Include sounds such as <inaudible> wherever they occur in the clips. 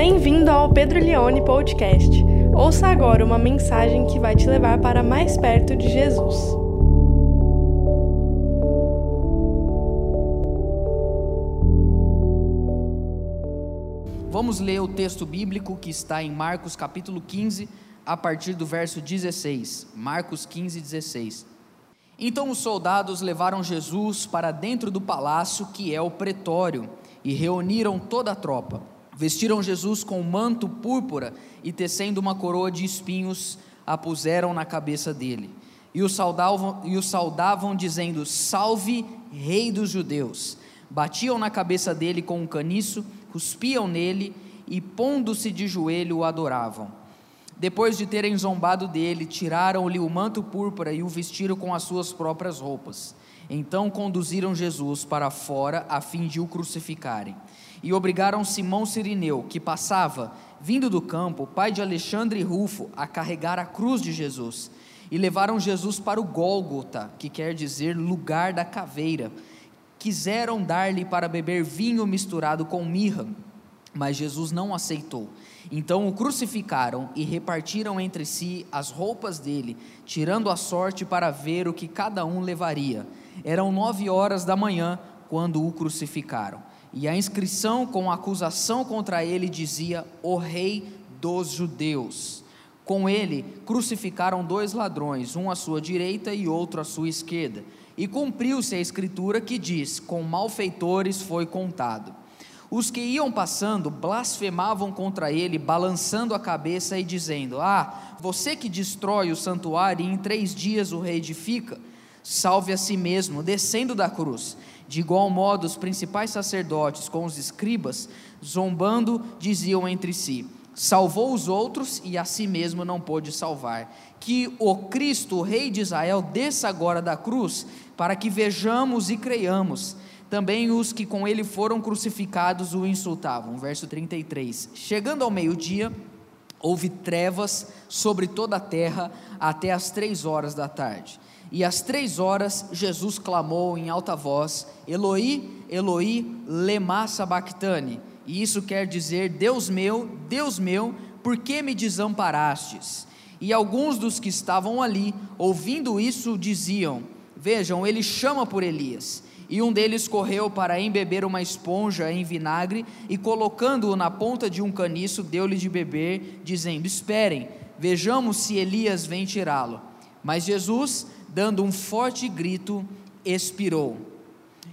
Bem-vindo ao Pedro Leone Podcast. Ouça agora uma mensagem que vai te levar para mais perto de Jesus. Vamos ler o texto bíblico que está em Marcos capítulo 15, a partir do verso 16. Marcos 15, 16. Então os soldados levaram Jesus para dentro do palácio, que é o pretório, e reuniram toda a tropa. Vestiram Jesus com um manto púrpura e, tecendo uma coroa de espinhos, a puseram na cabeça dele. E o saudavam, e o saudavam dizendo: Salve, Rei dos Judeus! Batiam na cabeça dele com um caniço, cuspiam nele e, pondo-se de joelho, o adoravam. Depois de terem zombado dele, tiraram-lhe o manto púrpura e o vestiram com as suas próprias roupas. Então conduziram Jesus para fora a fim de o crucificarem e obrigaram Simão Sirineu, que passava, vindo do campo, pai de Alexandre e Rufo, a carregar a cruz de Jesus. E levaram Jesus para o Gólgota, que quer dizer lugar da caveira. Quiseram dar-lhe para beber vinho misturado com mirra, mas Jesus não aceitou. Então o crucificaram e repartiram entre si as roupas dele, tirando a sorte para ver o que cada um levaria. Eram nove horas da manhã quando o crucificaram e a inscrição com a acusação contra ele dizia: O Rei dos Judeus. Com ele crucificaram dois ladrões, um à sua direita e outro à sua esquerda. E cumpriu-se a escritura que diz: Com malfeitores foi contado. Os que iam passando blasfemavam contra ele, balançando a cabeça e dizendo: Ah, você que destrói o santuário e em três dias o reedifica, salve a si mesmo, descendo da cruz. De igual modo, os principais sacerdotes com os escribas, zombando, diziam entre si: Salvou os outros e a si mesmo não pôde salvar. Que o Cristo, o Rei de Israel, desça agora da cruz, para que vejamos e creiamos. Também os que com ele foram crucificados o insultavam. Verso 33. Chegando ao meio-dia, houve trevas sobre toda a terra até as três horas da tarde. E às três horas Jesus clamou em alta voz: Eloi, Eloi, lema sabachthani. E isso quer dizer: Deus meu, Deus meu, por que me desamparastes? E alguns dos que estavam ali, ouvindo isso, diziam: Vejam, ele chama por Elias. E um deles correu para embeber uma esponja em vinagre e, colocando-o na ponta de um caniço, deu-lhe de beber, dizendo: Esperem, vejamos se Elias vem tirá-lo. Mas Jesus, dando um forte grito, expirou.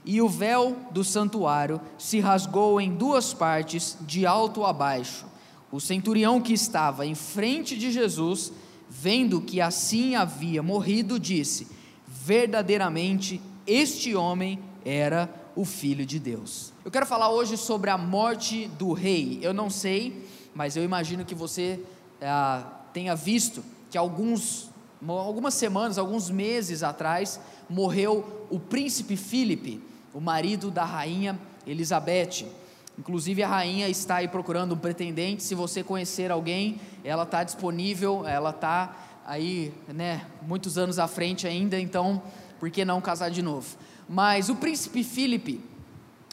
E o véu do santuário se rasgou em duas partes, de alto a baixo. O centurião que estava em frente de Jesus, vendo que assim havia morrido, disse: Verdadeiramente este homem era o filho de Deus. Eu quero falar hoje sobre a morte do rei. Eu não sei, mas eu imagino que você ah, tenha visto que alguns algumas semanas, alguns meses atrás, morreu o príncipe Filipe, o marido da rainha Elizabeth. Inclusive a rainha está aí procurando um pretendente. Se você conhecer alguém, ela está disponível, ela está aí, né, muitos anos à frente ainda, então por que não casar de novo? Mas o príncipe Filipe,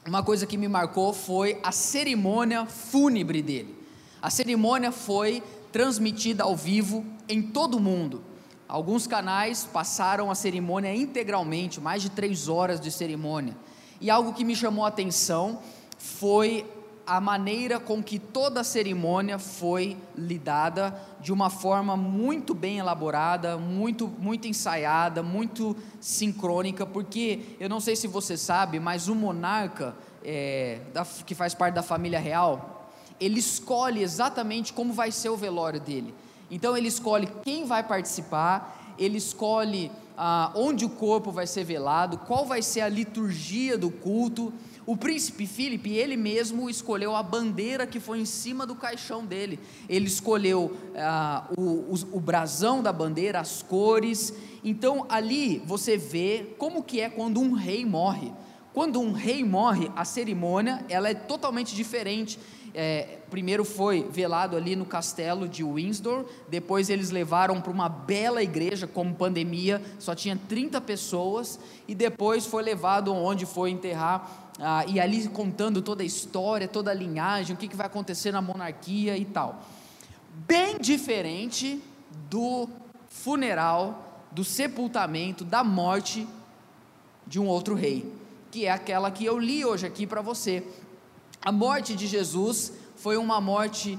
uma coisa que me marcou foi a cerimônia fúnebre dele. A cerimônia foi transmitida ao vivo em todo o mundo. Alguns canais passaram a cerimônia integralmente, mais de três horas de cerimônia. E algo que me chamou a atenção foi a maneira com que toda a cerimônia foi lidada de uma forma muito bem elaborada, muito, muito ensaiada, muito sincrônica, porque eu não sei se você sabe, mas o monarca, é, da, que faz parte da família real, ele escolhe exatamente como vai ser o velório dele. Então ele escolhe quem vai participar, ele escolhe ah, onde o corpo vai ser velado, qual vai ser a liturgia do culto. O príncipe Filipe, ele mesmo escolheu a bandeira que foi em cima do caixão dele. Ele escolheu ah, o, o, o brasão da bandeira, as cores. Então ali você vê como que é quando um rei morre Quando um rei morre, a cerimônia ela é totalmente diferente. É, primeiro foi velado ali no castelo de Windsor, depois eles levaram para uma bela igreja, como pandemia, só tinha 30 pessoas, e depois foi levado onde foi enterrar, ah, e ali contando toda a história, toda a linhagem, o que, que vai acontecer na monarquia e tal. Bem diferente do funeral, do sepultamento, da morte de um outro rei, que é aquela que eu li hoje aqui para você. A morte de Jesus foi uma morte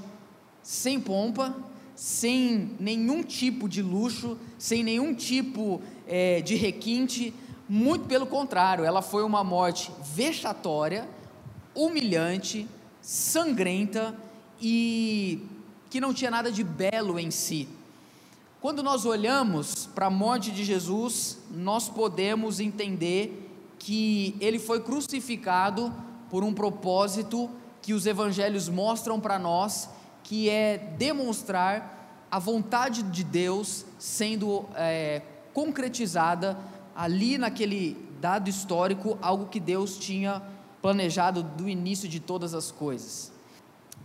sem pompa, sem nenhum tipo de luxo, sem nenhum tipo é, de requinte, muito pelo contrário, ela foi uma morte vexatória, humilhante, sangrenta e que não tinha nada de belo em si. Quando nós olhamos para a morte de Jesus, nós podemos entender que ele foi crucificado por um propósito que os evangelhos mostram para nós, que é demonstrar a vontade de Deus sendo é, concretizada ali naquele dado histórico, algo que Deus tinha planejado do início de todas as coisas.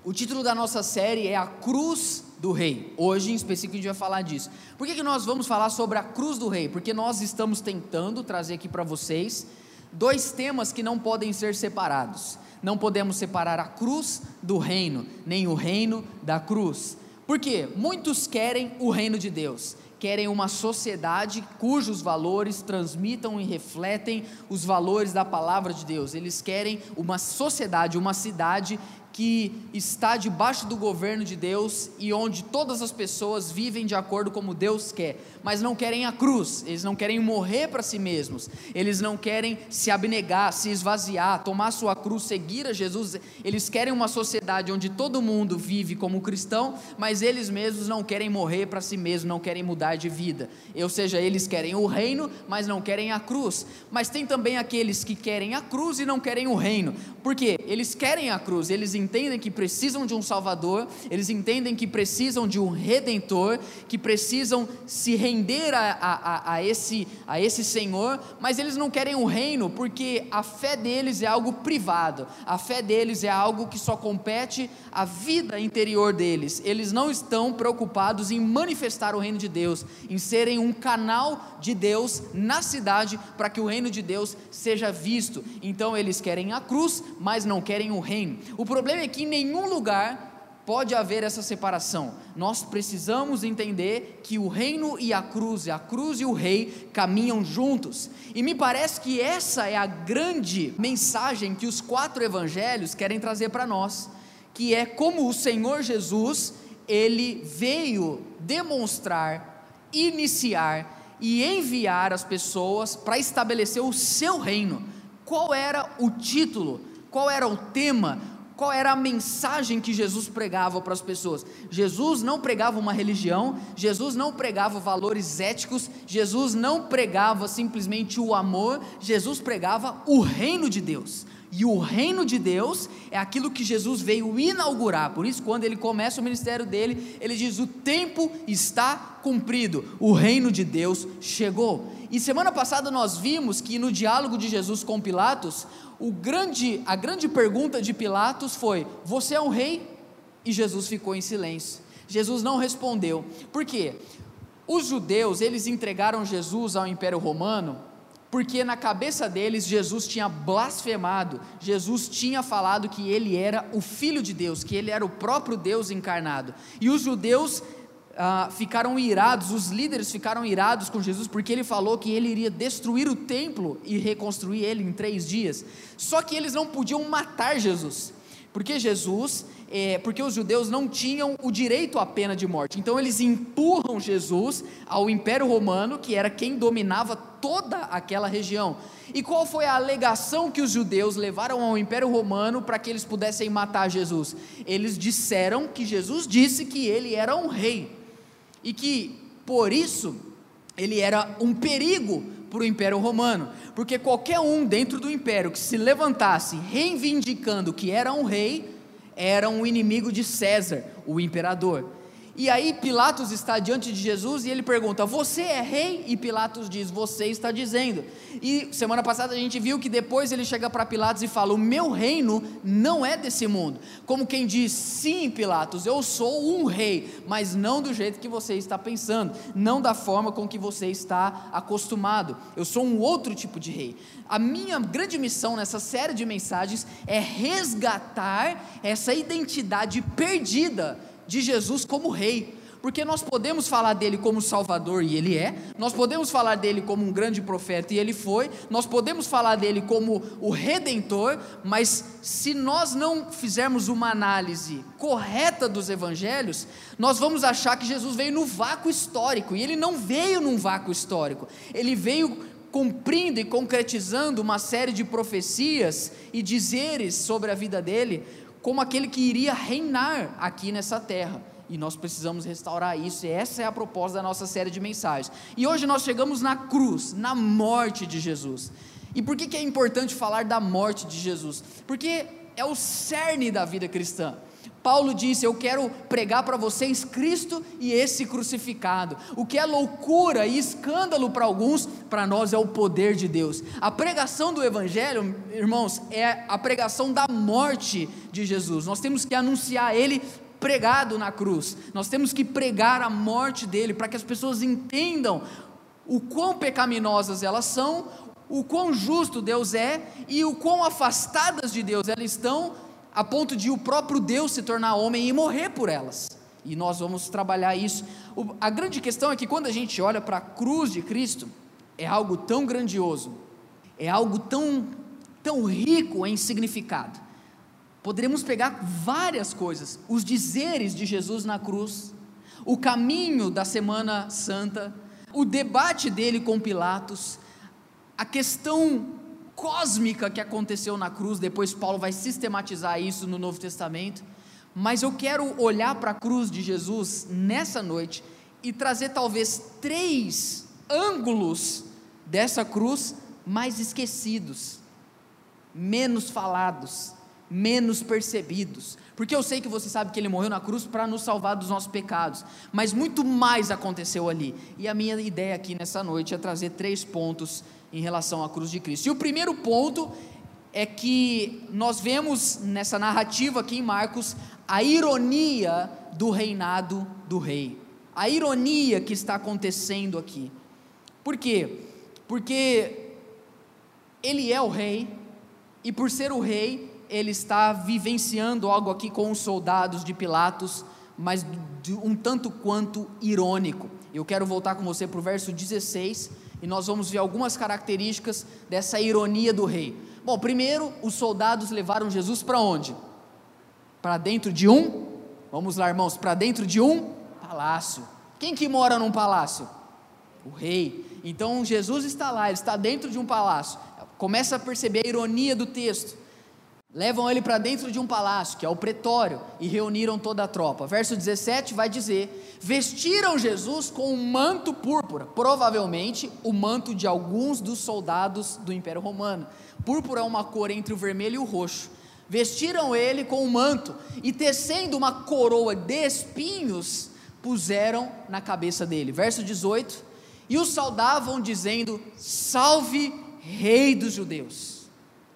O título da nossa série é A Cruz do Rei. Hoje, em específico, a gente vai falar disso. Por que, que nós vamos falar sobre a Cruz do Rei? Porque nós estamos tentando trazer aqui para vocês dois temas que não podem ser separados. Não podemos separar a cruz do reino, nem o reino da cruz. Por quê? Muitos querem o reino de Deus, querem uma sociedade cujos valores transmitam e refletem os valores da palavra de Deus. Eles querem uma sociedade, uma cidade que está debaixo do governo de Deus e onde todas as pessoas vivem de acordo como Deus quer, mas não querem a cruz, eles não querem morrer para si mesmos, eles não querem se abnegar, se esvaziar, tomar sua cruz, seguir a Jesus, eles querem uma sociedade onde todo mundo vive como cristão, mas eles mesmos não querem morrer para si mesmos, não querem mudar de vida, ou seja, eles querem o reino, mas não querem a cruz, mas tem também aqueles que querem a cruz e não querem o reino, porque eles querem a cruz, eles entendem que precisam de um Salvador, eles entendem que precisam de um Redentor, que precisam se render a, a, a, esse, a esse Senhor, mas eles não querem o reino porque a fé deles é algo privado, a fé deles é algo que só compete à vida interior deles. Eles não estão preocupados em manifestar o reino de Deus, em serem um canal de Deus na cidade para que o reino de Deus seja visto. Então eles querem a cruz, mas não querem o reino. O problema que em nenhum lugar pode haver essa separação. Nós precisamos entender que o reino e a cruz, a cruz e o rei caminham juntos. E me parece que essa é a grande mensagem que os quatro evangelhos querem trazer para nós, que é como o Senhor Jesus, ele veio demonstrar, iniciar e enviar as pessoas para estabelecer o seu reino. Qual era o título? Qual era o tema? Qual era a mensagem que Jesus pregava para as pessoas. Jesus não pregava uma religião, Jesus não pregava valores éticos, Jesus não pregava simplesmente o amor, Jesus pregava o reino de Deus. E o reino de Deus é aquilo que Jesus veio inaugurar. Por isso, quando ele começa o ministério dele, ele diz: O tempo está cumprido, o reino de Deus chegou. E semana passada nós vimos que no diálogo de Jesus com Pilatos, o grande, a grande pergunta de Pilatos foi: Você é um rei? E Jesus ficou em silêncio. Jesus não respondeu. Por quê? Os judeus, eles entregaram Jesus ao Império Romano, porque na cabeça deles Jesus tinha blasfemado, Jesus tinha falado que ele era o filho de Deus, que ele era o próprio Deus encarnado. E os judeus ah, ficaram irados, os líderes ficaram irados com Jesus, porque ele falou que ele iria destruir o templo e reconstruir ele em três dias. Só que eles não podiam matar Jesus, porque Jesus, é, porque os judeus não tinham o direito à pena de morte. Então eles empurram Jesus ao Império Romano, que era quem dominava toda aquela região. E qual foi a alegação que os judeus levaram ao Império Romano para que eles pudessem matar Jesus? Eles disseram que Jesus disse que ele era um rei e que, por isso, ele era um perigo para o Império Romano, porque qualquer um dentro do império que se levantasse reivindicando que era um rei, era um inimigo de César, o imperador. E aí Pilatos está diante de Jesus e ele pergunta: Você é rei? E Pilatos diz: Você está dizendo. E semana passada a gente viu que depois ele chega para Pilatos e fala: O meu reino não é desse mundo. Como quem diz: Sim, Pilatos, eu sou um rei, mas não do jeito que você está pensando, não da forma com que você está acostumado. Eu sou um outro tipo de rei. A minha grande missão nessa série de mensagens é resgatar essa identidade perdida de Jesus como rei. Porque nós podemos falar dele como Salvador, e ele é, nós podemos falar dele como um grande profeta, e ele foi, nós podemos falar dele como o redentor, mas se nós não fizermos uma análise correta dos evangelhos, nós vamos achar que Jesus veio no vácuo histórico, e ele não veio num vácuo histórico, ele veio cumprindo e concretizando uma série de profecias e dizeres sobre a vida dele, como aquele que iria reinar aqui nessa terra. E nós precisamos restaurar isso, e essa é a proposta da nossa série de mensagens. E hoje nós chegamos na cruz, na morte de Jesus. E por que, que é importante falar da morte de Jesus? Porque é o cerne da vida cristã. Paulo disse: Eu quero pregar para vocês Cristo e esse crucificado. O que é loucura e escândalo para alguns, para nós é o poder de Deus. A pregação do Evangelho, irmãos, é a pregação da morte de Jesus. Nós temos que anunciar Ele pregado na cruz. Nós temos que pregar a morte dele para que as pessoas entendam o quão pecaminosas elas são, o quão justo Deus é e o quão afastadas de Deus elas estão a ponto de o próprio Deus se tornar homem e morrer por elas. E nós vamos trabalhar isso. O, a grande questão é que quando a gente olha para a cruz de Cristo, é algo tão grandioso, é algo tão, tão rico em significado. Poderíamos pegar várias coisas, os dizeres de Jesus na cruz, o caminho da Semana Santa, o debate dele com Pilatos, a questão cósmica que aconteceu na cruz, depois Paulo vai sistematizar isso no Novo Testamento, mas eu quero olhar para a cruz de Jesus nessa noite e trazer talvez três ângulos dessa cruz mais esquecidos, menos falados, menos percebidos, porque eu sei que você sabe que ele morreu na cruz para nos salvar dos nossos pecados, mas muito mais aconteceu ali. E a minha ideia aqui nessa noite é trazer três pontos em relação à cruz de Cristo. E o primeiro ponto é que nós vemos nessa narrativa aqui em Marcos a ironia do reinado do rei. A ironia que está acontecendo aqui. Por quê? Porque ele é o rei, e por ser o rei, ele está vivenciando algo aqui com os soldados de Pilatos, mas um tanto quanto irônico. Eu quero voltar com você para o verso 16 e nós vamos ver algumas características dessa ironia do rei. Bom, primeiro, os soldados levaram Jesus para onde? Para dentro de um, vamos lá, irmãos, para dentro de um palácio. Quem que mora num palácio? O rei. Então Jesus está lá, ele está dentro de um palácio. Começa a perceber a ironia do texto. Levam ele para dentro de um palácio, que é o pretório, e reuniram toda a tropa. Verso 17 vai dizer: Vestiram Jesus com um manto púrpura, provavelmente o manto de alguns dos soldados do Império Romano. Púrpura é uma cor entre o vermelho e o roxo. Vestiram ele com um manto e, tecendo uma coroa de espinhos, puseram na cabeça dele. Verso 18: E o saudavam, dizendo: Salve, Rei dos Judeus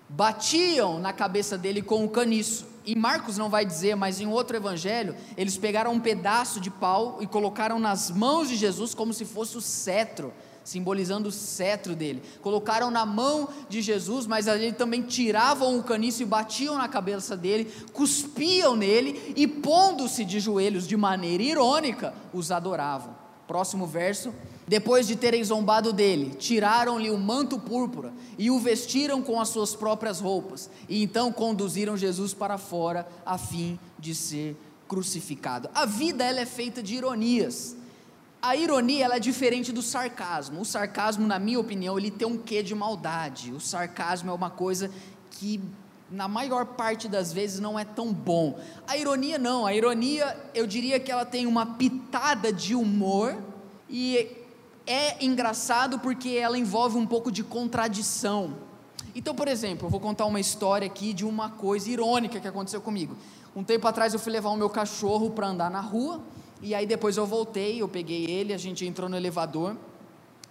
batiam na cabeça dele com um caniço. Em Marcos não vai dizer, mas em outro evangelho, eles pegaram um pedaço de pau e colocaram nas mãos de Jesus como se fosse o cetro, simbolizando o cetro dele. Colocaram na mão de Jesus, mas ali também tiravam o caniço e batiam na cabeça dele, cuspiam nele e, pondo-se de joelhos de maneira irônica, os adoravam. Próximo verso, depois de terem zombado dele, tiraram-lhe o manto púrpura e o vestiram com as suas próprias roupas, e então conduziram Jesus para fora a fim de ser crucificado. A vida ela é feita de ironias. A ironia ela é diferente do sarcasmo. O sarcasmo, na minha opinião, ele tem um quê de maldade. O sarcasmo é uma coisa que na maior parte das vezes não é tão bom. A ironia não, a ironia eu diria que ela tem uma pitada de humor e é engraçado porque ela envolve um pouco de contradição. Então, por exemplo, eu vou contar uma história aqui de uma coisa irônica que aconteceu comigo. Um tempo atrás eu fui levar o meu cachorro para andar na rua E aí depois eu voltei, eu peguei ele, a gente entrou no elevador.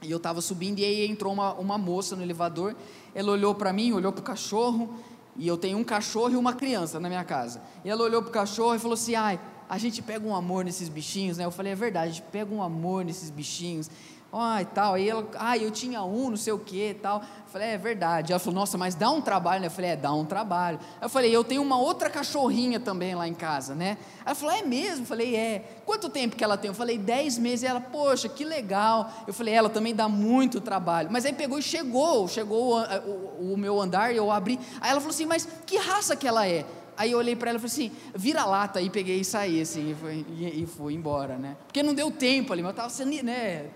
E eu estava subindo e aí entrou uma, uma moça no elevador. Ela olhou para mim, olhou para o cachorro. E eu tenho um cachorro e uma criança na minha casa. E ela olhou para o cachorro e falou assim: ai, a gente pega um amor nesses bichinhos, né? Eu falei: é verdade, a gente pega um amor nesses bichinhos ah, e tal. Aí ela, ah, eu tinha um, não sei o que e tal. Eu falei, é verdade. Ela falou, nossa, mas dá um trabalho, né? Eu falei, é, dá um trabalho. Eu falei, eu tenho uma outra cachorrinha também lá em casa, né? Ela falou, é mesmo? Eu falei, é. Quanto tempo que ela tem? Eu falei, dez meses. E ela, poxa, que legal. Eu falei, ela também dá muito trabalho. Mas aí pegou e chegou, chegou o, o, o meu andar e eu abri. Aí ela falou assim, mas que raça que ela é? Aí eu olhei para ela e falei assim, vira lata, aí peguei e saí assim, e fui, e, e fui embora, né? Porque não deu tempo ali, mas eu estava sendo, né?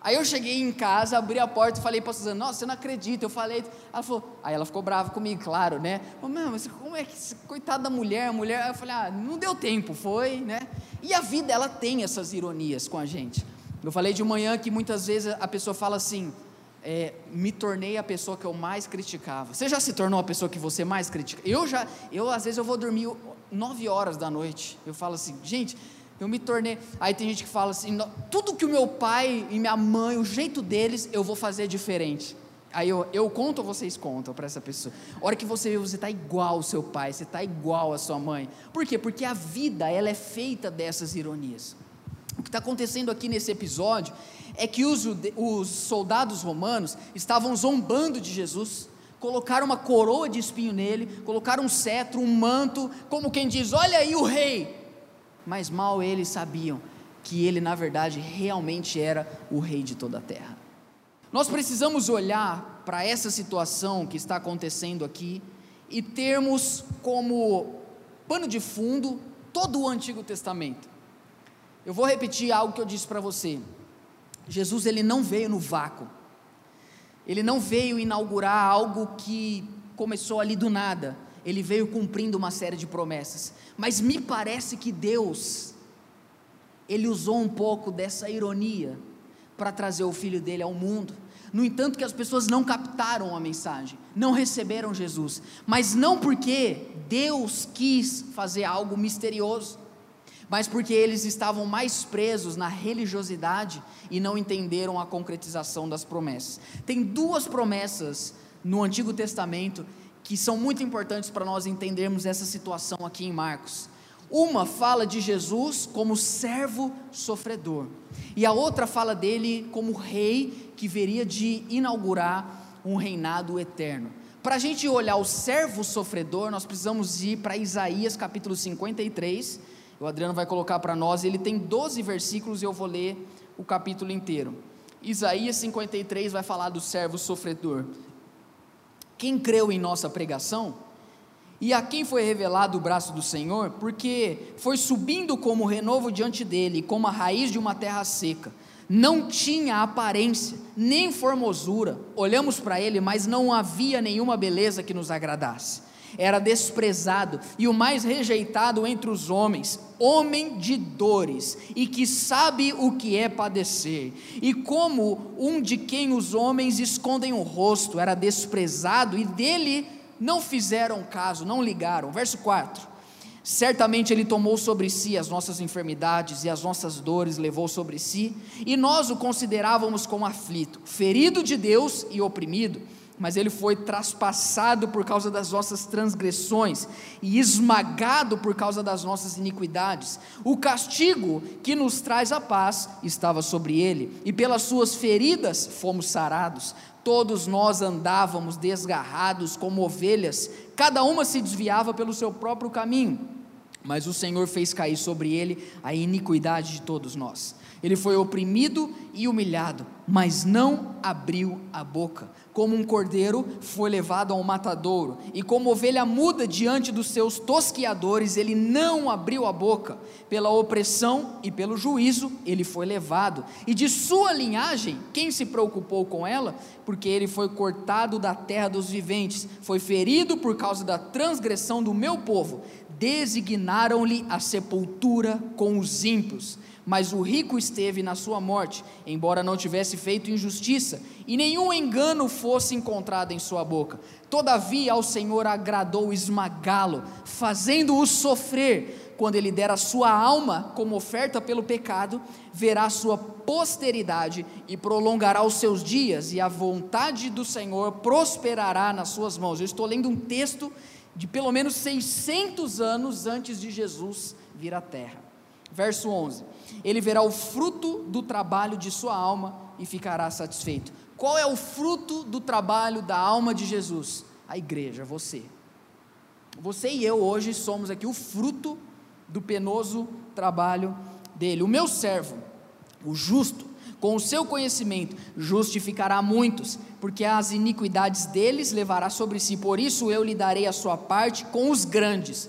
Aí eu cheguei em casa, abri a porta e falei para Suzana, nossa, você não acredita, eu falei. Ela falou, aí ela ficou brava comigo, claro, né? Falei, mas como é que, coitada da mulher, mulher. Aí eu falei, ah, não deu tempo, foi, né? E a vida, ela tem essas ironias com a gente. Eu falei de manhã que muitas vezes a pessoa fala assim, é, me tornei a pessoa que eu mais criticava. Você já se tornou a pessoa que você mais critica? Eu já, eu às vezes eu vou dormir nove horas da noite. Eu falo assim, gente, eu me tornei. Aí tem gente que fala assim: tudo que o meu pai e minha mãe, o jeito deles, eu vou fazer diferente. Aí eu, eu conto ou vocês contam para essa pessoa? A hora que você vê, você está igual ao seu pai, você está igual à sua mãe. Por quê? Porque a vida ela é feita dessas ironias. O que está acontecendo aqui nesse episódio é que os, os soldados romanos estavam zombando de Jesus, colocaram uma coroa de espinho nele, colocaram um cetro, um manto, como quem diz: Olha aí o rei mas mal eles sabiam que ele, na verdade, realmente era o rei de toda a terra. Nós precisamos olhar para essa situação que está acontecendo aqui e termos como pano de fundo todo o Antigo Testamento. Eu vou repetir algo que eu disse para você. Jesus ele não veio no vácuo. Ele não veio inaugurar algo que começou ali do nada ele veio cumprindo uma série de promessas. Mas me parece que Deus, ele usou um pouco dessa ironia para trazer o filho dele ao mundo. No entanto, que as pessoas não captaram a mensagem, não receberam Jesus, mas não porque Deus quis fazer algo misterioso, mas porque eles estavam mais presos na religiosidade e não entenderam a concretização das promessas. Tem duas promessas no Antigo Testamento que são muito importantes para nós entendermos essa situação aqui em Marcos. Uma fala de Jesus como servo sofredor, e a outra fala dele como rei que veria de inaugurar um reinado eterno. Para a gente olhar o servo sofredor, nós precisamos ir para Isaías capítulo 53. O Adriano vai colocar para nós, ele tem 12 versículos e eu vou ler o capítulo inteiro. Isaías 53 vai falar do servo sofredor. Quem creu em nossa pregação? E a quem foi revelado o braço do Senhor? Porque foi subindo como renovo diante dele, como a raiz de uma terra seca. Não tinha aparência, nem formosura. Olhamos para ele, mas não havia nenhuma beleza que nos agradasse era desprezado e o mais rejeitado entre os homens, homem de dores e que sabe o que é padecer. E como um de quem os homens escondem o rosto, era desprezado e dele não fizeram caso, não ligaram. Verso 4. Certamente Ele tomou sobre si as nossas enfermidades e as nossas dores levou sobre si, e nós o considerávamos como aflito, ferido de Deus e oprimido mas ele foi traspassado por causa das nossas transgressões e esmagado por causa das nossas iniquidades. O castigo que nos traz a paz estava sobre ele, e pelas suas feridas fomos sarados. Todos nós andávamos desgarrados como ovelhas, cada uma se desviava pelo seu próprio caminho, mas o Senhor fez cair sobre ele a iniquidade de todos nós. Ele foi oprimido e humilhado, mas não abriu a boca. Como um cordeiro foi levado ao matadouro, e como ovelha muda diante dos seus tosquiadores, ele não abriu a boca. Pela opressão e pelo juízo, ele foi levado. E de sua linhagem, quem se preocupou com ela? Porque ele foi cortado da terra dos viventes, foi ferido por causa da transgressão do meu povo. Designaram-lhe a sepultura com os ímpios mas o rico esteve na sua morte, embora não tivesse feito injustiça, e nenhum engano fosse encontrado em sua boca. Todavia ao Senhor agradou esmagá-lo, fazendo-o sofrer. quando ele der a sua alma como oferta pelo pecado, verá sua posteridade e prolongará os seus dias, e a vontade do Senhor prosperará nas suas mãos. Eu estou lendo um texto de pelo menos 600 anos antes de Jesus vir à terra. Verso 11: Ele verá o fruto do trabalho de sua alma e ficará satisfeito. Qual é o fruto do trabalho da alma de Jesus? A igreja, você. Você e eu hoje somos aqui o fruto do penoso trabalho dele. O meu servo, o justo, com o seu conhecimento, justificará muitos, porque as iniquidades deles levará sobre si. Por isso eu lhe darei a sua parte com os grandes.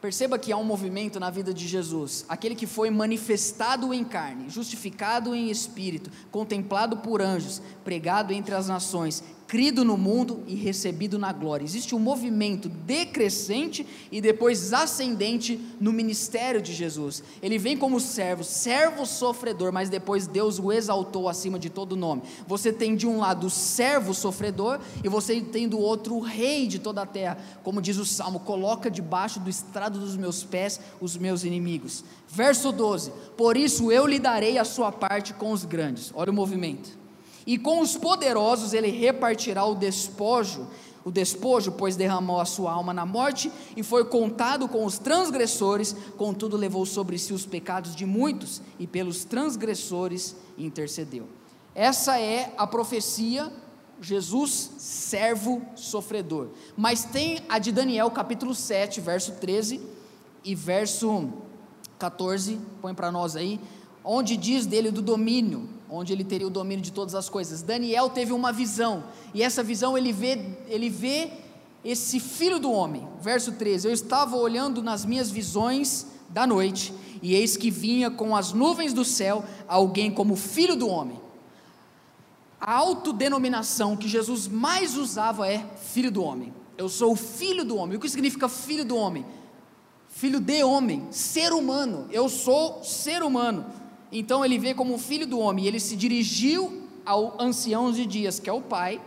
Perceba que há um movimento na vida de Jesus, aquele que foi manifestado em carne, justificado em espírito, contemplado por anjos, pregado entre as nações, crido no mundo e recebido na glória. Existe um movimento decrescente e depois ascendente no ministério de Jesus. Ele vem como servo, servo sofredor, mas depois Deus o exaltou acima de todo nome. Você tem de um lado o servo sofredor e você tem do outro o rei de toda a terra. Como diz o salmo: coloca debaixo do estrado dos meus pés os meus inimigos. Verso 12: Por isso eu lhe darei a sua parte com os grandes. Olha o movimento e com os poderosos ele repartirá o despojo, o despojo, pois derramou a sua alma na morte e foi contado com os transgressores, contudo levou sobre si os pecados de muitos e pelos transgressores intercedeu. Essa é a profecia Jesus, servo sofredor. Mas tem a de Daniel, capítulo 7, verso 13 e verso 14, põe para nós aí, onde diz dele do domínio onde ele teria o domínio de todas as coisas. Daniel teve uma visão, e essa visão ele vê, ele vê esse filho do homem. Verso 13: Eu estava olhando nas minhas visões da noite, e eis que vinha com as nuvens do céu alguém como filho do homem. A autodenominação que Jesus mais usava é filho do homem. Eu sou o filho do homem. O que significa filho do homem? Filho de homem, ser humano. Eu sou ser humano. Então ele vê como filho do homem, ele se dirigiu ao ancião de dias, que é o pai,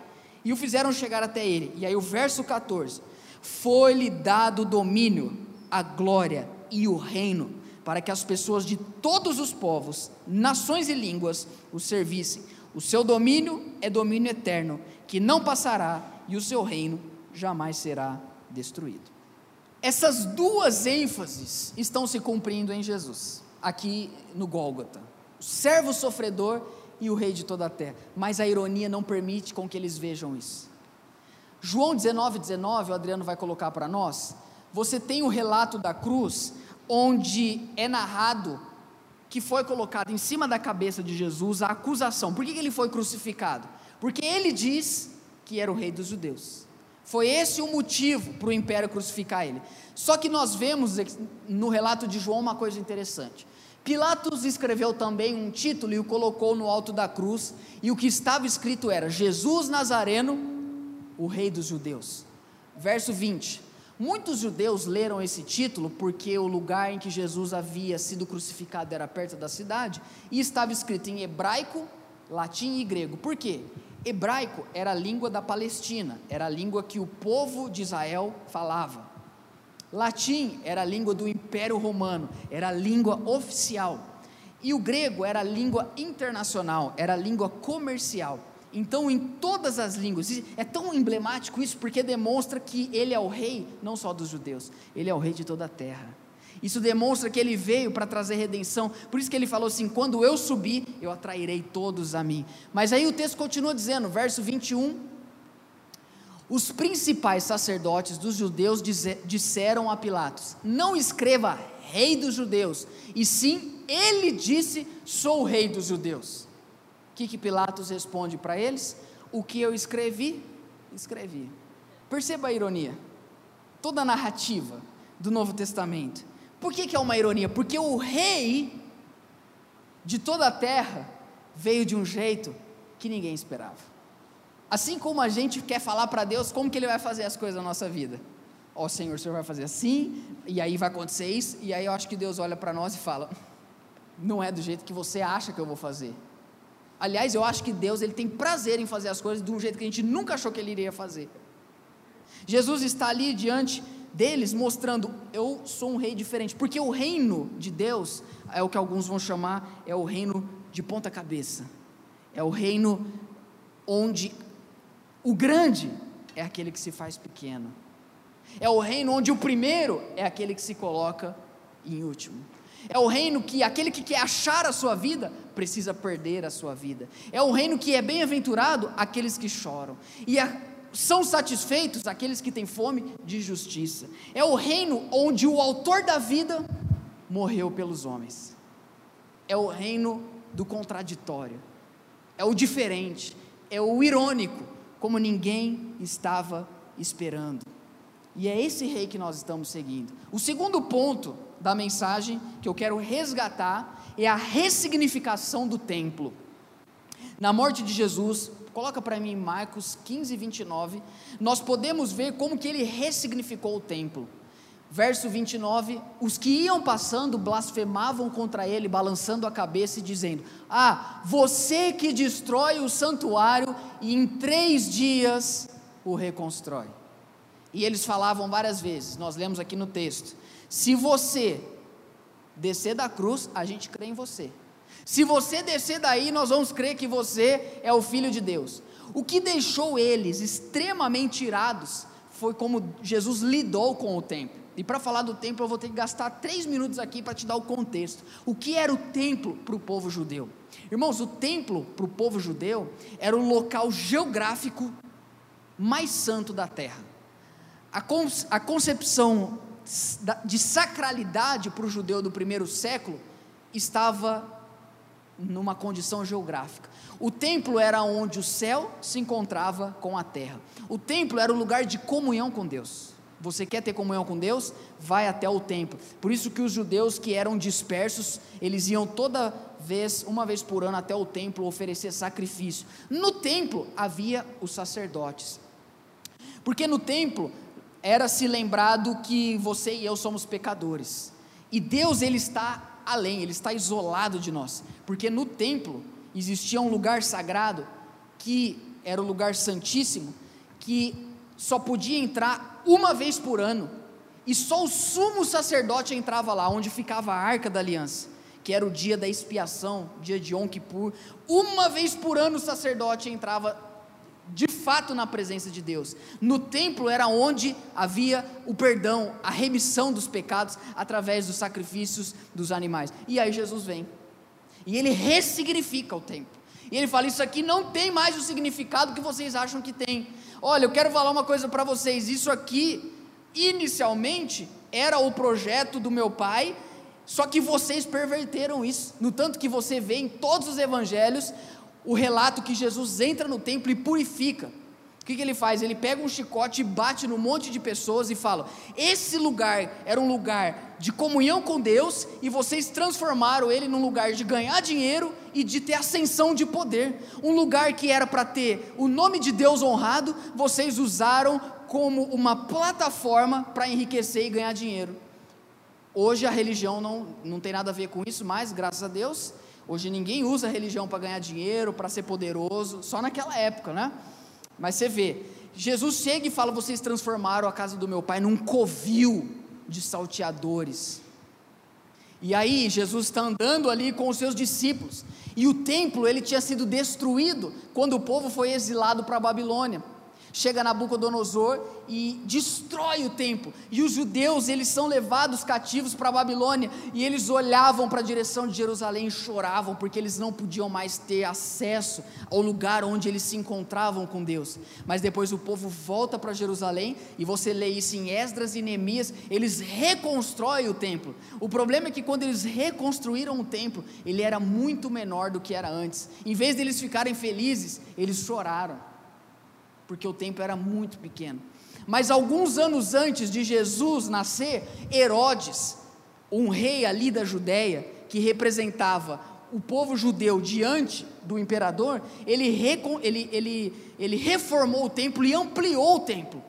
e o fizeram chegar até ele. E aí o verso 14: Foi-lhe dado o domínio, a glória e o reino, para que as pessoas de todos os povos, nações e línguas o servissem. O seu domínio é domínio eterno, que não passará, e o seu reino jamais será destruído. Essas duas ênfases estão se cumprindo em Jesus aqui no Gólgota. O servo sofredor e o rei de toda a terra. Mas a ironia não permite com que eles vejam isso. João 19, 19, o Adriano vai colocar para nós. Você tem o relato da cruz, onde é narrado que foi colocado em cima da cabeça de Jesus a acusação. Por que ele foi crucificado? Porque ele diz que era o rei dos judeus. Foi esse o motivo para o império crucificar ele. Só que nós vemos no relato de João uma coisa interessante. Pilatos escreveu também um título e o colocou no alto da cruz, e o que estava escrito era: Jesus Nazareno, o Rei dos Judeus. Verso 20. Muitos judeus leram esse título porque o lugar em que Jesus havia sido crucificado era perto da cidade e estava escrito em hebraico, latim e grego. Por quê? Hebraico era a língua da Palestina, era a língua que o povo de Israel falava. Latim era a língua do Império Romano, era a língua oficial. E o grego era a língua internacional, era a língua comercial. Então, em todas as línguas, é tão emblemático isso porque demonstra que ele é o rei, não só dos judeus, ele é o rei de toda a terra. Isso demonstra que ele veio para trazer redenção. Por isso que ele falou assim: quando eu subir, eu atrairei todos a mim. Mas aí o texto continua dizendo, verso 21 os principais sacerdotes dos judeus disseram a Pilatos: Não escreva rei dos judeus, e sim ele disse: Sou o rei dos judeus. O que, que Pilatos responde para eles? O que eu escrevi, escrevi. Perceba a ironia. Toda a narrativa do Novo Testamento. Por que, que é uma ironia? Porque o rei de toda a terra veio de um jeito que ninguém esperava. Assim como a gente quer falar para Deus como que Ele vai fazer as coisas na nossa vida. Ó oh, Senhor, o Senhor vai fazer assim, e aí vai acontecer isso, e aí eu acho que Deus olha para nós e fala: não é do jeito que você acha que eu vou fazer. Aliás, eu acho que Deus ele tem prazer em fazer as coisas de um jeito que a gente nunca achou que ele iria fazer. Jesus está ali diante deles, mostrando: eu sou um rei diferente, porque o reino de Deus é o que alguns vão chamar é o reino de ponta cabeça, é o reino onde o grande é aquele que se faz pequeno, é o reino onde o primeiro é aquele que se coloca em último. É o reino que aquele que quer achar a sua vida precisa perder a sua vida. É o reino que é bem-aventurado aqueles que choram. E a, são satisfeitos aqueles que têm fome de justiça. É o reino onde o autor da vida morreu pelos homens. É o reino do contraditório. É o diferente. É o irônico, como ninguém estava esperando. E é esse rei que nós estamos seguindo. O segundo ponto da mensagem que eu quero resgatar é a ressignificação do templo. Na morte de Jesus, coloca para mim Marcos 15, 29, nós podemos ver como que ele ressignificou o templo. Verso 29, os que iam passando blasfemavam contra ele, balançando a cabeça e dizendo: Ah, você que destrói o santuário e em três dias o reconstrói. E eles falavam várias vezes, nós lemos aqui no texto: Se você descer da cruz, a gente crê em você. Se você descer daí, nós vamos crer que você é o filho de Deus. O que deixou eles extremamente irados foi como Jesus lidou com o templo. E para falar do templo, eu vou ter que gastar três minutos aqui para te dar o contexto. O que era o templo para o povo judeu? Irmãos, o templo para o povo judeu era o local geográfico mais santo da terra. A, a concepção de sacralidade para o judeu do primeiro século estava numa condição geográfica. O templo era onde o céu se encontrava com a terra. O templo era o lugar de comunhão com Deus. Você quer ter comunhão com Deus? Vai até o templo. Por isso que os judeus que eram dispersos, eles iam toda vez, uma vez por ano até o templo oferecer sacrifício. No templo havia os sacerdotes. Porque no templo era se lembrado que você e eu somos pecadores. E Deus ele está além, ele está isolado de nós, porque no templo existia um lugar sagrado que era o lugar santíssimo, que só podia entrar uma vez por ano, e só o sumo sacerdote entrava lá, onde ficava a arca da aliança, que era o dia da expiação, dia de Yom Kippur. Uma vez por ano o sacerdote entrava de fato na presença de Deus. No templo era onde havia o perdão, a remissão dos pecados através dos sacrifícios dos animais. E aí Jesus vem. E ele ressignifica o templo. E ele fala: Isso aqui não tem mais o significado que vocês acham que tem. Olha, eu quero falar uma coisa para vocês. Isso aqui, inicialmente, era o projeto do meu pai, só que vocês perverteram isso. No tanto que você vê em todos os evangelhos o relato que Jesus entra no templo e purifica. O que, que, ele faz? Ele pega um chicote e bate num monte de pessoas e fala: Esse lugar era um lugar de comunhão com Deus e vocês transformaram ele num lugar de ganhar dinheiro e de ter ascensão de poder. Um lugar que era para ter o nome de Deus honrado, vocês usaram como uma plataforma para enriquecer e ganhar dinheiro. Hoje a religião não, não tem nada a ver com isso, mas graças a Deus Hoje ninguém usa a religião para ganhar dinheiro, para ser poderoso, só naquela época, né? Mas você vê, Jesus chega e fala: vocês transformaram a casa do meu pai num covil de salteadores. E aí Jesus está andando ali com os seus discípulos, e o templo ele tinha sido destruído quando o povo foi exilado para a Babilônia chega Nabucodonosor e destrói o templo. E os judeus, eles são levados cativos para a Babilônia, e eles olhavam para a direção de Jerusalém e choravam, porque eles não podiam mais ter acesso ao lugar onde eles se encontravam com Deus. Mas depois o povo volta para Jerusalém, e você lê isso em Esdras e Neemias, eles reconstroem o templo. O problema é que quando eles reconstruíram o templo, ele era muito menor do que era antes. Em vez deles ficarem felizes, eles choraram porque o templo era muito pequeno. Mas alguns anos antes de Jesus nascer, Herodes, um rei ali da Judéia, que representava o povo judeu diante do imperador, ele, ele, ele, ele reformou o templo e ampliou o templo.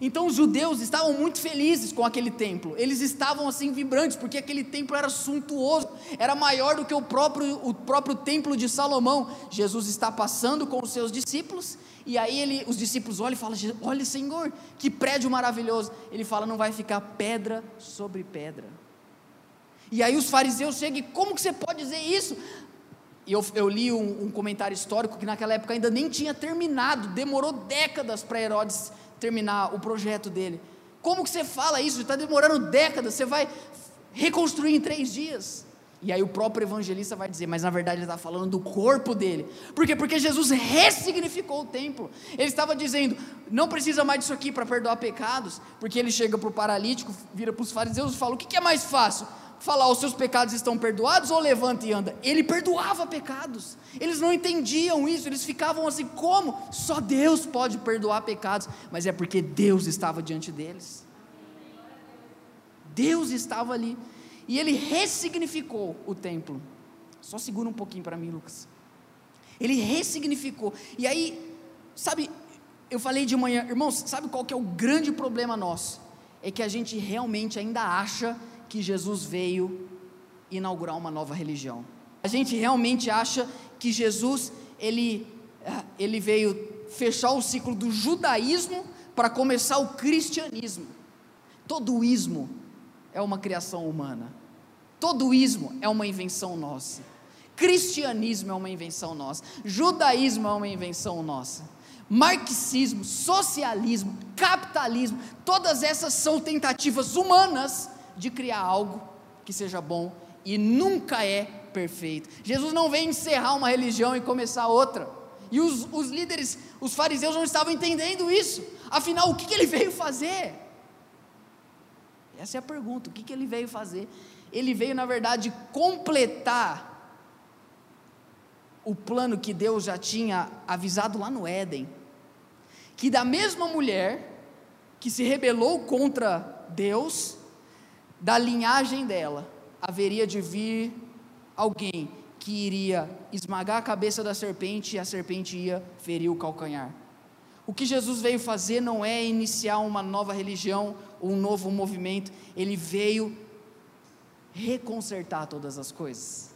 Então os judeus estavam muito felizes com aquele templo, eles estavam assim vibrantes, porque aquele templo era suntuoso, era maior do que o próprio, o próprio templo de Salomão. Jesus está passando com os seus discípulos E aí ele, os discípulos olham e falam: Olha, Senhor, que prédio maravilhoso. Ele fala: Não vai ficar pedra sobre pedra. E aí os fariseus chegam e como que você pode dizer isso? E eu, eu li um, um, comentário histórico que naquela época ainda nem tinha terminado, demorou décadas para Herodes terminar o projeto dele. Como que você fala isso? Está demorando décadas, você vai reconstruir em três dias. E aí o próprio evangelista vai dizer, mas na verdade ele está falando do corpo dele. Por quê? Porque Jesus ressignificou o templo. Ele estava dizendo, não precisa mais disso aqui para perdoar pecados, porque ele chega para o paralítico, vira para os fariseus e fala: o que, que é mais fácil? Falar os seus pecados estão perdoados ou levanta e anda? Ele perdoava pecados. Eles não entendiam isso, eles ficavam assim: como? Só Deus pode perdoar pecados, mas é porque Deus estava diante deles. Deus estava ali. E ele ressignificou o templo. Só segura um pouquinho para mim, Lucas. Ele ressignificou. E aí, sabe, eu falei de manhã, irmãos, sabe qual que é o grande problema nosso? É que a gente realmente ainda acha que Jesus veio inaugurar uma nova religião. A gente realmente acha que Jesus ele ah, ele veio fechar o ciclo do judaísmo para começar o cristianismo. Todo ismo é uma criação humana. Todo ismo é uma invenção nossa. Cristianismo é uma invenção nossa. Judaísmo é uma invenção nossa. Marxismo, socialismo, capitalismo, todas essas são tentativas humanas de criar algo que seja bom e nunca é perfeito. Jesus não vem encerrar uma religião e começar outra. E os, os líderes, os fariseus não estavam entendendo isso. Afinal, o que, que ele veio fazer? Essa é a pergunta: o que, que ele veio fazer? Ele veio, na verdade, completar o plano que Deus já tinha avisado lá no Éden. Que da mesma mulher que se rebelou contra Deus, da linhagem dela, haveria de vir alguém que iria esmagar a cabeça da serpente e a serpente ia ferir o calcanhar. O que Jesus veio fazer não é iniciar uma nova religião, um novo movimento, ele veio reconsertar todas as coisas.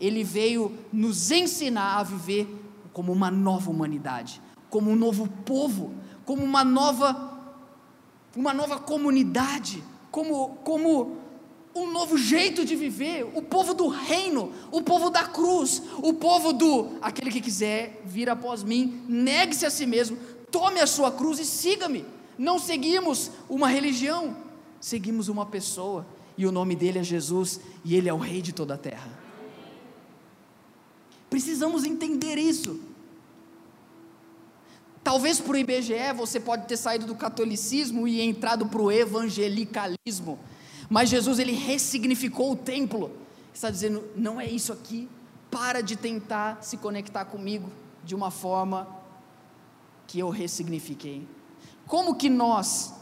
Ele veio nos ensinar a viver como uma nova humanidade, como um novo povo, como uma nova uma nova comunidade, como como um novo jeito de viver, o povo do reino, o povo da cruz, o povo do aquele que quiser vir após mim, negue-se a si mesmo, tome a sua cruz e siga-me. Não seguimos uma religião, seguimos uma pessoa, e o nome dele é Jesus, e ele é o rei de toda a terra. Precisamos entender isso. Talvez para o IBGE você pode ter saído do catolicismo e entrado para o evangelicalismo, mas Jesus ele ressignificou o templo. Está dizendo, não é isso aqui. Para de tentar se conectar comigo de uma forma que eu ressignifiquei. Como que nós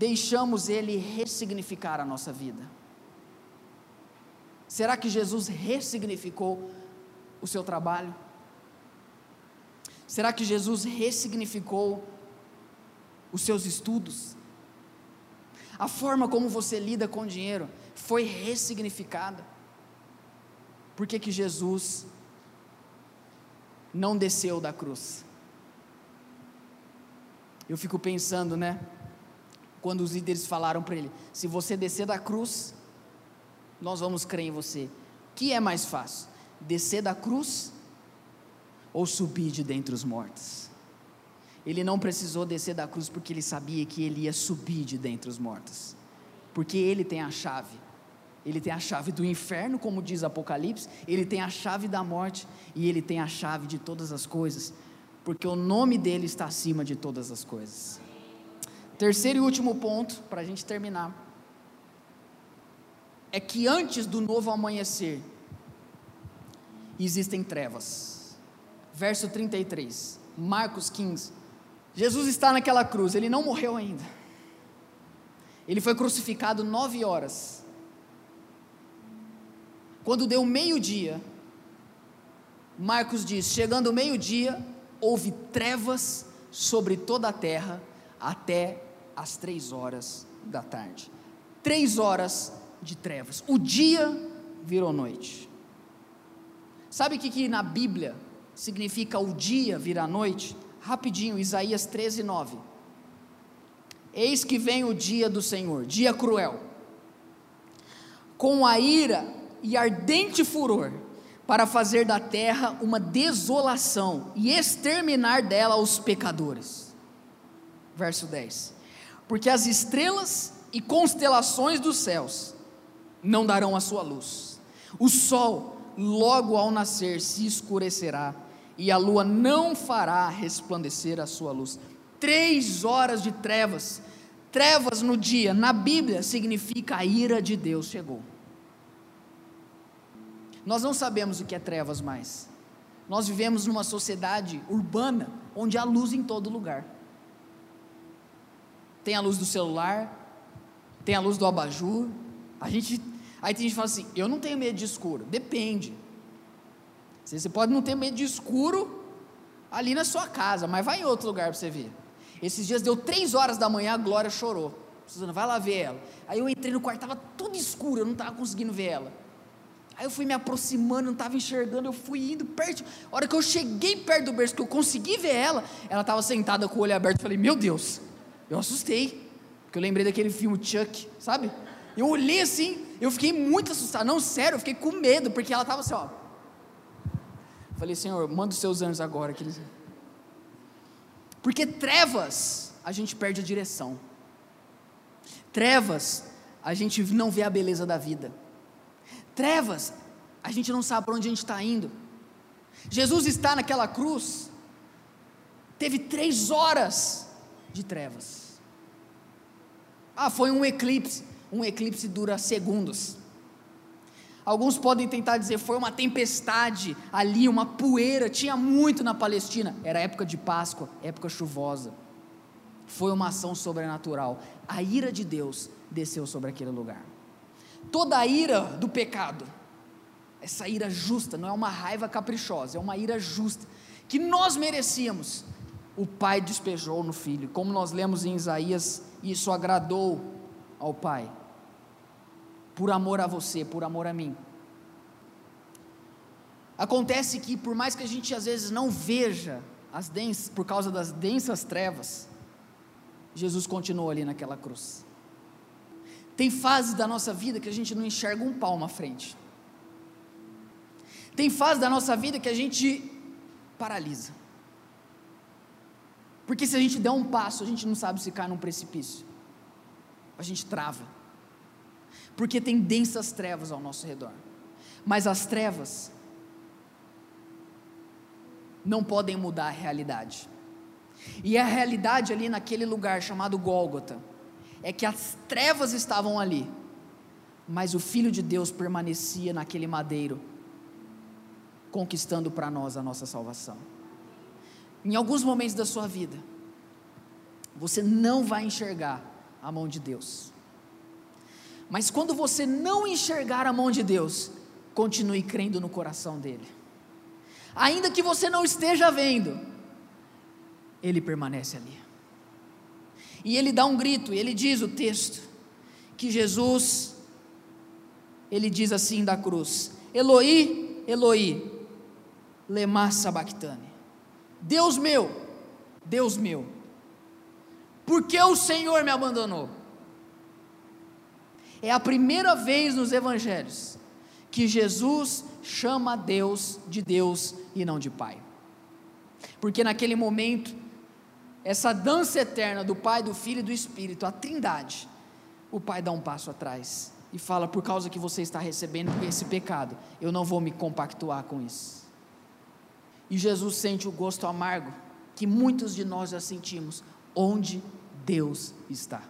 deixamos Ele ressignificar a nossa vida? Será que Jesus ressignificou o seu trabalho? Será que Jesus ressignificou os seus estudos? A forma como você lida com dinheiro foi ressignificada. Por que, que Jesus não desceu da cruz? Eu fico pensando, né? Quando os líderes falaram para ele: se você descer da cruz, nós vamos crer em você. O que é mais fácil? Descer da cruz ou subir de dentre os mortos? Ele não precisou descer da cruz porque ele sabia que ele ia subir de dentre os mortos, porque ele tem a chave. Ele tem a chave do inferno, como diz Apocalipse, ele tem a chave da morte e ele tem a chave de todas as coisas porque o nome dele está acima de todas as coisas. Terceiro e último ponto, para a gente terminar, é que antes do novo amanhecer, existem trevas. Verso 33, Marcos 15. Jesus está naquela cruz, ele não morreu ainda. Ele foi crucificado nove horas. Quando deu meio-dia, Marcos diz: chegando meio-dia, houve trevas sobre toda a terra até as três horas da tarde. Três horas de trevas. O dia virou noite. Sabe o que, que na Bíblia significa o dia vir à noite, rapidinho, Isaías 13, 9. Eis que vem o dia do Senhor, dia cruel, com a ira e ardente furor, para fazer da terra uma desolação e exterminar dela os pecadores. Verso 10: Porque as estrelas e constelações dos céus não darão a sua luz, o sol, logo ao nascer, se escurecerá, e a lua não fará resplandecer a sua luz. Três horas de trevas, trevas no dia, na Bíblia, significa a ira de Deus chegou. Nós não sabemos o que é trevas mais. Nós vivemos numa sociedade urbana onde há luz em todo lugar. Tem a luz do celular, tem a luz do abajur. A gente, aí tem gente que fala assim: eu não tenho medo de escuro. Depende. Você pode não ter medo de escuro ali na sua casa, mas vai em outro lugar para você ver. Esses dias deu três horas da manhã, a Glória chorou. Suzana, vai lá ver ela. Aí eu entrei no quarto, estava tudo escuro, eu não estava conseguindo ver ela. Aí eu fui me aproximando, não estava enxergando, eu fui indo perto. A hora que eu cheguei perto do berço, que eu consegui ver ela, ela estava sentada com o olho aberto. Eu falei, meu Deus, eu assustei. Porque eu lembrei daquele filme Chuck, sabe? Eu olhei assim, eu fiquei muito assustado. Não, sério, eu fiquei com medo, porque ela estava assim, ó. Falei, Senhor, manda os seus anjos agora. Que eles... Porque trevas, a gente perde a direção. Trevas, a gente não vê a beleza da vida. Trevas, a gente não sabe para onde a gente está indo. Jesus está naquela cruz, teve três horas de trevas. Ah, foi um eclipse. Um eclipse dura segundos. Alguns podem tentar dizer foi uma tempestade ali, uma poeira, tinha muito na Palestina. Era época de Páscoa, época chuvosa. Foi uma ação sobrenatural. A ira de Deus desceu sobre aquele lugar. Toda a ira do pecado, essa ira justa, não é uma raiva caprichosa, é uma ira justa, que nós merecíamos, o Pai despejou no Filho. Como nós lemos em Isaías, isso agradou ao Pai por amor a você, por amor a mim. Acontece que, por mais que a gente às vezes não veja as densas, por causa das densas trevas, Jesus continuou ali naquela cruz. Tem fases da nossa vida que a gente não enxerga um palmo à frente. Tem fases da nossa vida que a gente paralisa. Porque se a gente der um passo, a gente não sabe se cai num precipício. A gente trava porque tem densas trevas ao nosso redor. Mas as trevas não podem mudar a realidade. E a realidade ali naquele lugar chamado Gólgota é que as trevas estavam ali, mas o Filho de Deus permanecia naquele madeiro, conquistando para nós a nossa salvação. Em alguns momentos da sua vida, você não vai enxergar a mão de Deus. Mas quando você não enxergar a mão de Deus, continue crendo no coração dele. Ainda que você não esteja vendo, ele permanece ali. E ele dá um grito, ele diz o texto que Jesus ele diz assim da cruz: Eloi, Eloi, lema sabachthani. Deus meu, Deus meu, por que o Senhor me abandonou? É a primeira vez nos evangelhos que Jesus chama Deus de Deus e não de Pai. Porque naquele momento, essa dança eterna do Pai, do Filho e do Espírito, a Trindade, o Pai dá um passo atrás e fala: por causa que você está recebendo esse pecado, eu não vou me compactuar com isso. E Jesus sente o gosto amargo que muitos de nós já sentimos: onde Deus está?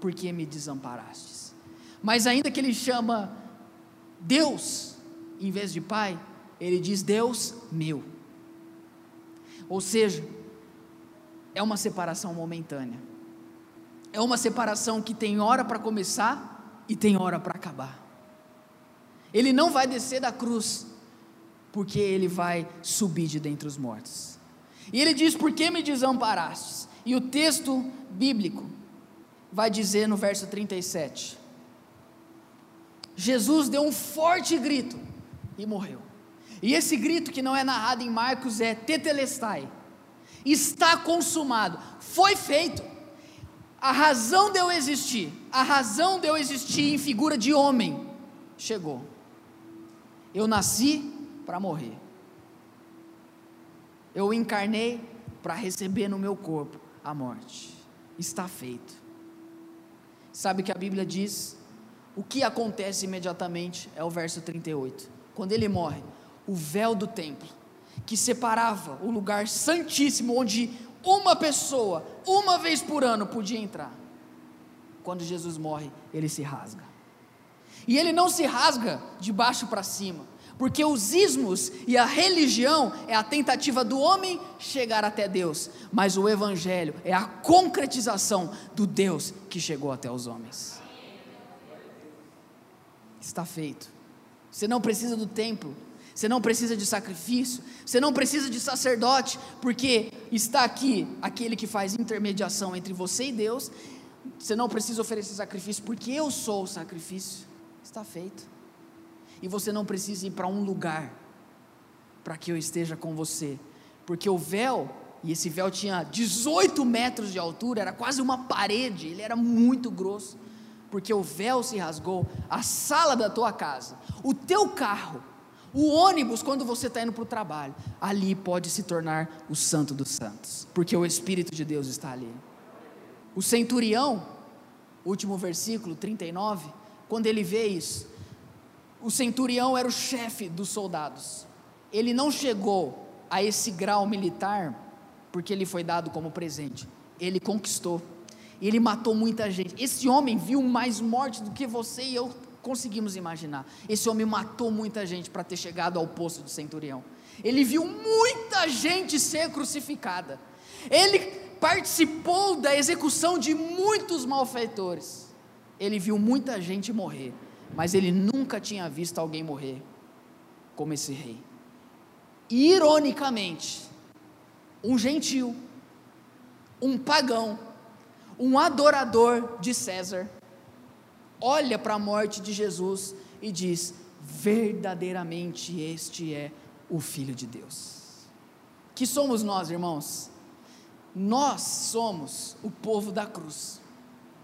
Por que me desamparastes? Mas ainda que ele chama Deus em vez de Pai, ele diz Deus meu. Ou seja, é uma separação momentânea. É uma separação que tem hora para começar e tem hora para acabar. Ele não vai descer da cruz, porque ele vai subir de dentre os mortos. E ele diz: Por que me desamparastes? E o texto bíblico vai dizer no verso 37: Jesus deu um forte grito e morreu. E esse grito que não é narrado em Marcos é tetelestai. Está consumado, foi feito. A razão de eu existir, a razão de eu existir em figura de homem, chegou. Eu nasci para morrer. Eu encarnei para receber no meu corpo a morte. Está feito. Sabe que a Bíblia diz? O que acontece imediatamente é o verso 38. Quando ele morre, o véu do templo, que separava o lugar santíssimo, onde uma pessoa, uma vez por ano, podia entrar. Quando Jesus morre, ele se rasga. E ele não se rasga de baixo para cima, porque os ismos e a religião é a tentativa do homem chegar até Deus, mas o Evangelho é a concretização do Deus que chegou até os homens. Está feito. Você não precisa do templo, você não precisa de sacrifício, você não precisa de sacerdote, porque está aqui aquele que faz intermediação entre você e Deus. Você não precisa oferecer sacrifício, porque eu sou o sacrifício. Está feito. E você não precisa ir para um lugar para que eu esteja com você, porque o véu, e esse véu tinha 18 metros de altura, era quase uma parede, ele era muito grosso, porque o véu se rasgou, a sala da tua casa, o teu carro, o ônibus, quando você está indo para o trabalho, ali pode se tornar o santo dos santos, porque o Espírito de Deus está ali. O centurião, último versículo 39, quando ele vê isso, o centurião era o chefe dos soldados. Ele não chegou a esse grau militar porque ele foi dado como presente. Ele conquistou. Ele matou muita gente. Esse homem viu mais morte do que você e eu conseguimos imaginar. Esse homem matou muita gente para ter chegado ao posto do centurião. Ele viu muita gente ser crucificada. Ele participou da execução de muitos malfeitores. Ele viu muita gente morrer, mas ele nunca tinha visto alguém morrer como esse rei. Ironicamente, um gentil, um pagão, um adorador de César, olha para a morte de Jesus e diz: verdadeiramente este é o Filho de Deus. Que somos nós, irmãos? Nós somos o povo da cruz,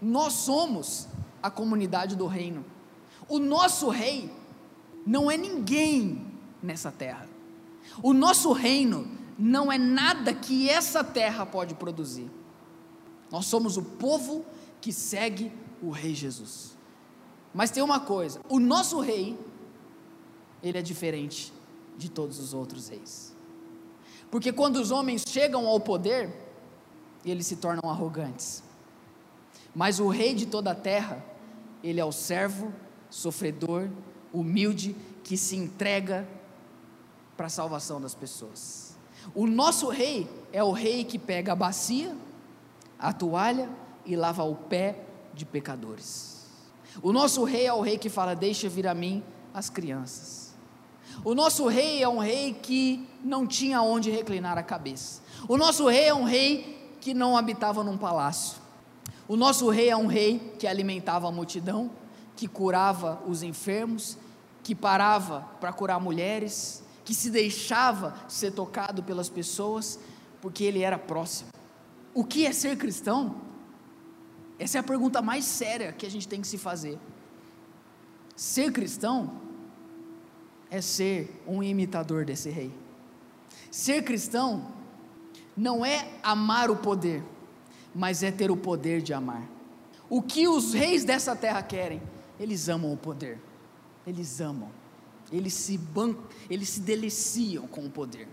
nós somos a comunidade do reino. O nosso rei não é ninguém nessa terra, o nosso reino não é nada que essa terra pode produzir. Nós somos o povo que segue o Rei Jesus. Mas tem uma coisa: o nosso rei, ele é diferente de todos os outros reis. Porque quando os homens chegam ao poder, eles se tornam arrogantes. Mas o rei de toda a terra, ele é o servo, sofredor, humilde, que se entrega para a salvação das pessoas. O nosso rei é o rei que pega a bacia, a toalha e lava o pé de pecadores. O nosso rei é o rei que fala: Deixa vir a mim as crianças. O nosso rei é um rei que não tinha onde reclinar a cabeça. O nosso rei é um rei que não habitava num palácio. O nosso rei é um rei que alimentava a multidão, que curava os enfermos, que parava para curar mulheres, que se deixava ser tocado pelas pessoas, porque ele era próximo. O que é ser cristão? Essa é a pergunta mais séria que a gente tem que se fazer. Ser cristão é ser um imitador desse rei. Ser cristão não é amar o poder, mas é ter o poder de amar. O que os reis dessa terra querem? Eles amam o poder. Eles amam. Eles se ban eles se deliciam com o poder.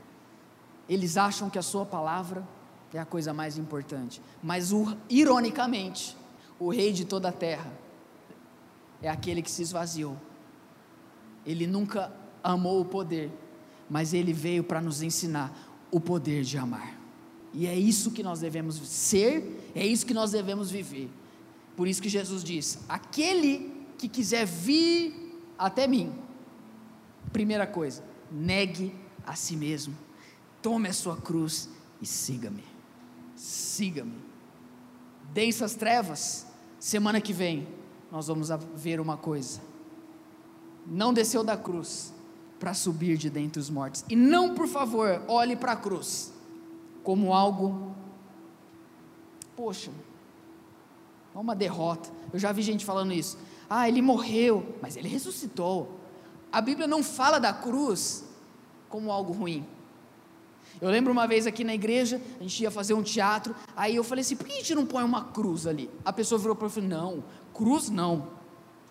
Eles acham que a sua palavra é a coisa mais importante. Mas, o, ironicamente, o rei de toda a terra é aquele que se esvaziou. Ele nunca amou o poder, mas ele veio para nos ensinar o poder de amar. E é isso que nós devemos ser, é isso que nós devemos viver. Por isso que Jesus diz: aquele que quiser vir até mim, primeira coisa, negue a si mesmo, tome a sua cruz e siga-me siga-me. Densas trevas, semana que vem, nós vamos ver uma coisa. Não desceu da cruz para subir de dentre os mortos. E não, por favor, olhe para a cruz como algo, poxa, uma derrota. Eu já vi gente falando isso. Ah, ele morreu, mas ele ressuscitou. A Bíblia não fala da cruz como algo ruim. Eu lembro uma vez aqui na igreja, a gente ia fazer um teatro, aí eu falei assim: por que a gente não põe uma cruz ali? A pessoa virou para mim e falou: não, cruz não.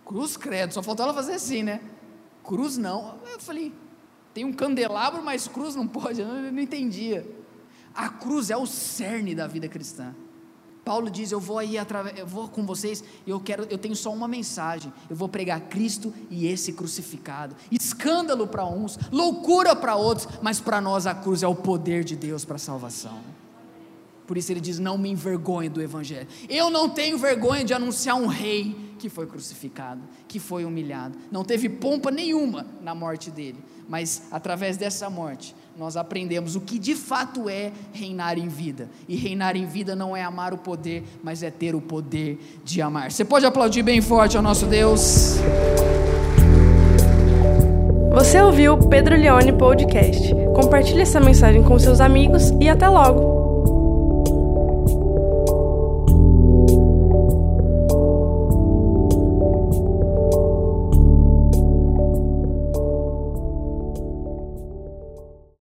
Cruz credo, só faltou ela fazer assim, né? Cruz não. Eu falei: tem um candelabro, mas cruz não pode. <laughs> Eu não entendia. A cruz é o cerne da vida cristã. Paulo diz: Eu vou aí eu vou com vocês, e eu quero, eu tenho só uma mensagem. Eu vou pregar Cristo e esse crucificado. Escândalo para uns, loucura para outros, mas para nós a cruz é o poder de Deus para a salvação. Por isso ele diz: Não me envergonhe do evangelho. Eu não tenho vergonha de anunciar um rei que foi crucificado, que foi humilhado. Não teve pompa nenhuma na morte dele, mas através dessa morte nós aprendemos o que de fato é reinar em vida. E reinar em vida não é amar o poder, mas é ter o poder de amar. Você pode aplaudir bem forte ao nosso Deus? Você ouviu o Pedro Leone Podcast. Compartilhe essa mensagem com seus amigos e até logo!